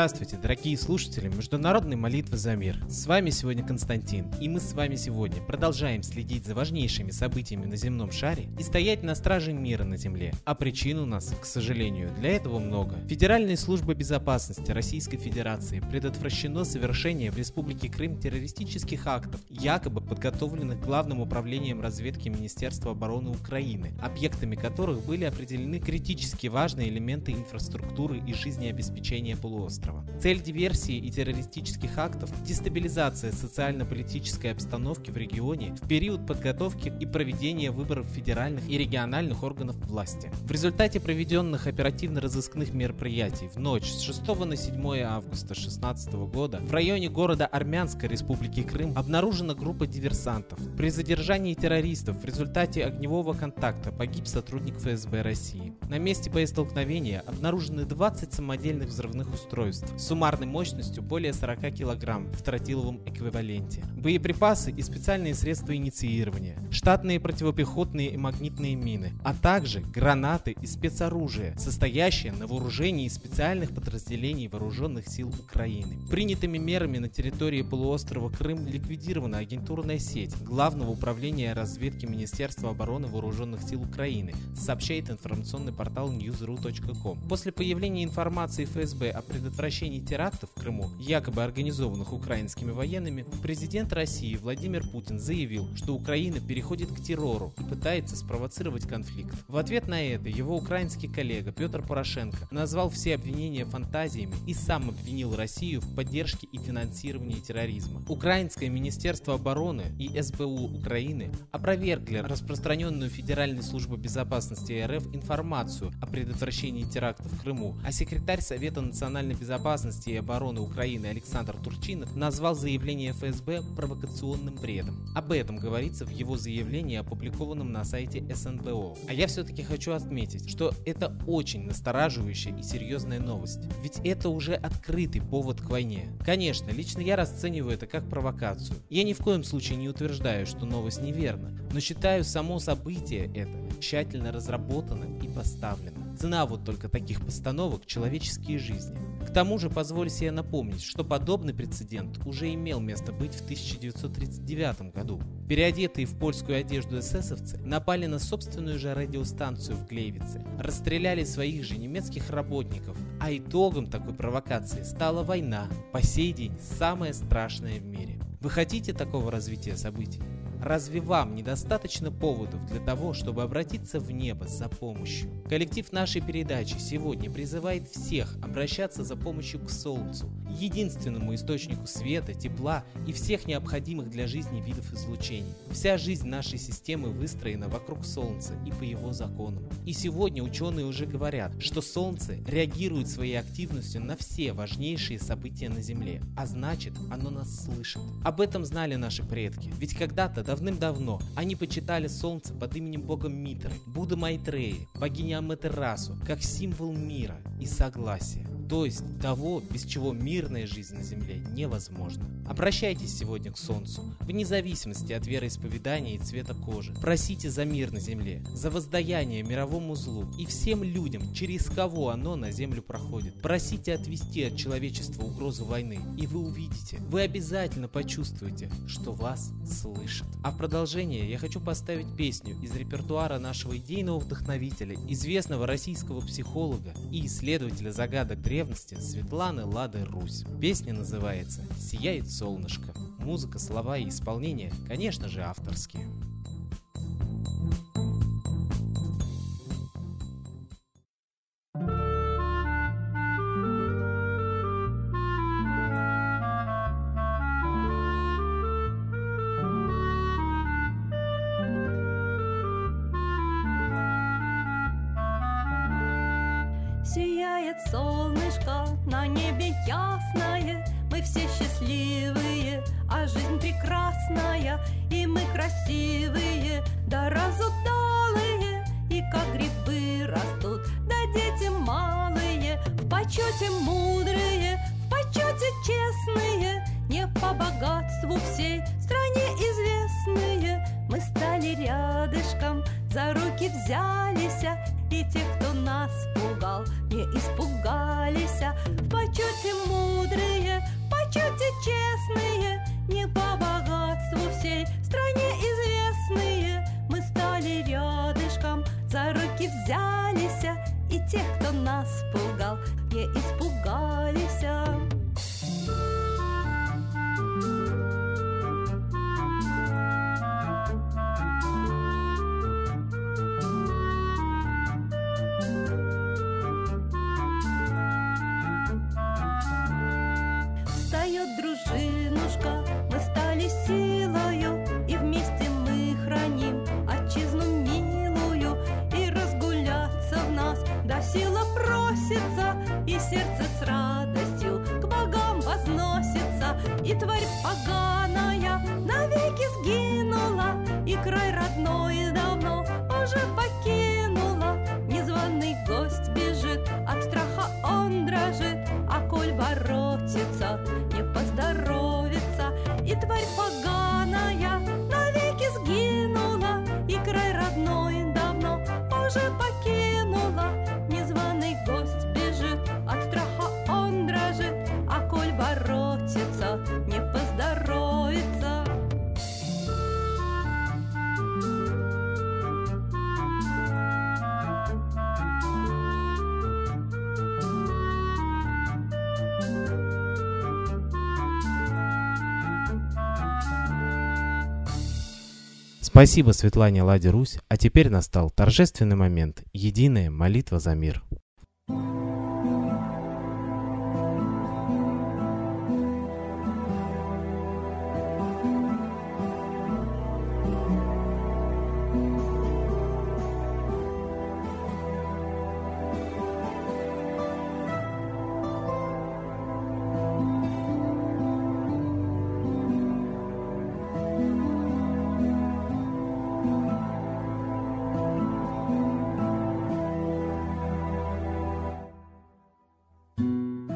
Здравствуйте, дорогие слушатели Международной молитвы за мир. С вами сегодня Константин, и мы с вами сегодня продолжаем следить за важнейшими событиями на земном шаре и стоять на страже мира на земле. А причин у нас, к сожалению, для этого много. Федеральной службой безопасности Российской Федерации предотвращено совершение в Республике Крым террористических актов, якобы подготовленных Главным управлением разведки Министерства обороны Украины, объектами которых были определены критически важные элементы инфраструктуры и жизнеобеспечения полуострова острова. Цель диверсии и террористических актов – дестабилизация социально-политической обстановки в регионе в период подготовки и проведения выборов федеральных и региональных органов власти. В результате проведенных оперативно-розыскных мероприятий в ночь с 6 на 7 августа 2016 года в районе города Армянской Республики Крым обнаружена группа диверсантов. При задержании террористов в результате огневого контакта погиб сотрудник ФСБ России. На месте боестолкновения обнаружены 20 самодельных взрывных устройств устройств суммарной мощностью более 40 кг в тротиловом эквиваленте, боеприпасы и специальные средства инициирования, штатные противопехотные и магнитные мины, а также гранаты и спецоружие, состоящее на вооружении специальных подразделений вооруженных сил Украины. Принятыми мерами на территории полуострова Крым ликвидирована агентурная сеть Главного управления разведки Министерства обороны вооруженных сил Украины, сообщает информационный портал newsru.com. После появления информации ФСБ о предотвращении предотвращении терактов в Крыму, якобы организованных украинскими военными, президент России Владимир Путин заявил, что Украина переходит к террору и пытается спровоцировать конфликт. В ответ на это его украинский коллега Петр Порошенко назвал все обвинения фантазиями и сам обвинил Россию в поддержке и финансировании терроризма. Украинское Министерство обороны и СБУ Украины опровергли распространенную Федеральной службой безопасности РФ информацию о предотвращении терактов в Крыму, а секретарь Совета национальной безопасности безопасности и обороны Украины Александр Турчинов назвал заявление ФСБ провокационным бредом. Об этом говорится в его заявлении, опубликованном на сайте СНБО. А я все-таки хочу отметить, что это очень настораживающая и серьезная новость. Ведь это уже открытый повод к войне. Конечно, лично я расцениваю это как провокацию. Я ни в коем случае не утверждаю, что новость неверна, но считаю само событие это тщательно разработанным и поставленным. Цена вот только таких постановок – человеческие жизни. К тому же, позволь себе напомнить, что подобный прецедент уже имел место быть в 1939 году. Переодетые в польскую одежду эсэсовцы напали на собственную же радиостанцию в Глейвице, расстреляли своих же немецких работников, а итогом такой провокации стала война, по сей день самая страшная в мире. Вы хотите такого развития событий? Разве вам недостаточно поводов для того, чтобы обратиться в небо за помощью? Коллектив нашей передачи сегодня призывает всех обращаться за помощью к Солнцу, единственному источнику света, тепла и всех необходимых для жизни видов излучений. Вся жизнь нашей системы выстроена вокруг Солнца и по его законам. И сегодня ученые уже говорят, что Солнце реагирует своей активностью на все важнейшие события на Земле, а значит оно нас слышит. Об этом знали наши предки, ведь когда-то Давным-давно. Они почитали солнце под именем бога Митры, Будда Майтреи, богини Аматерасу, как символ мира и согласия то есть того, без чего мирная жизнь на Земле невозможна. Обращайтесь сегодня к Солнцу, вне зависимости от вероисповедания и цвета кожи. Просите за мир на Земле, за воздаяние мировому злу и всем людям, через кого оно на Землю проходит. Просите отвести от человечества угрозу войны, и вы увидите, вы обязательно почувствуете, что вас слышат. А в продолжение я хочу поставить песню из репертуара нашего идейного вдохновителя, известного российского психолога и исследователя загадок древности древности Светланы Лады Русь. Песня называется «Сияет солнышко». Музыка, слова и исполнение, конечно же, авторские. Сияет солнышко на небе ясное, Мы все счастливые, а жизнь прекрасная, И мы красивые, да разудалые, И как грибы растут, да дети малые, В почете мудрые, в почете честные, Не по богатству всей стране известные. Мы стали рядышком, за руки взялись, И те, кто нас пугал, не испугались, в почете мудрые, почете честные, не по богатству всей стране известные. Мы стали рядышком, за руки взялись, и тех, кто нас пугал, не испугались. Встает дружинушка, мы стали силою, и вместе мы храним отчизну милую, и разгуляться в нас да сила просится, и сердце с радостью к богам возносится, и тварь поганая и тварь поганая Спасибо Светлане Ладе Русь, а теперь настал торжественный момент – единая молитва за мир.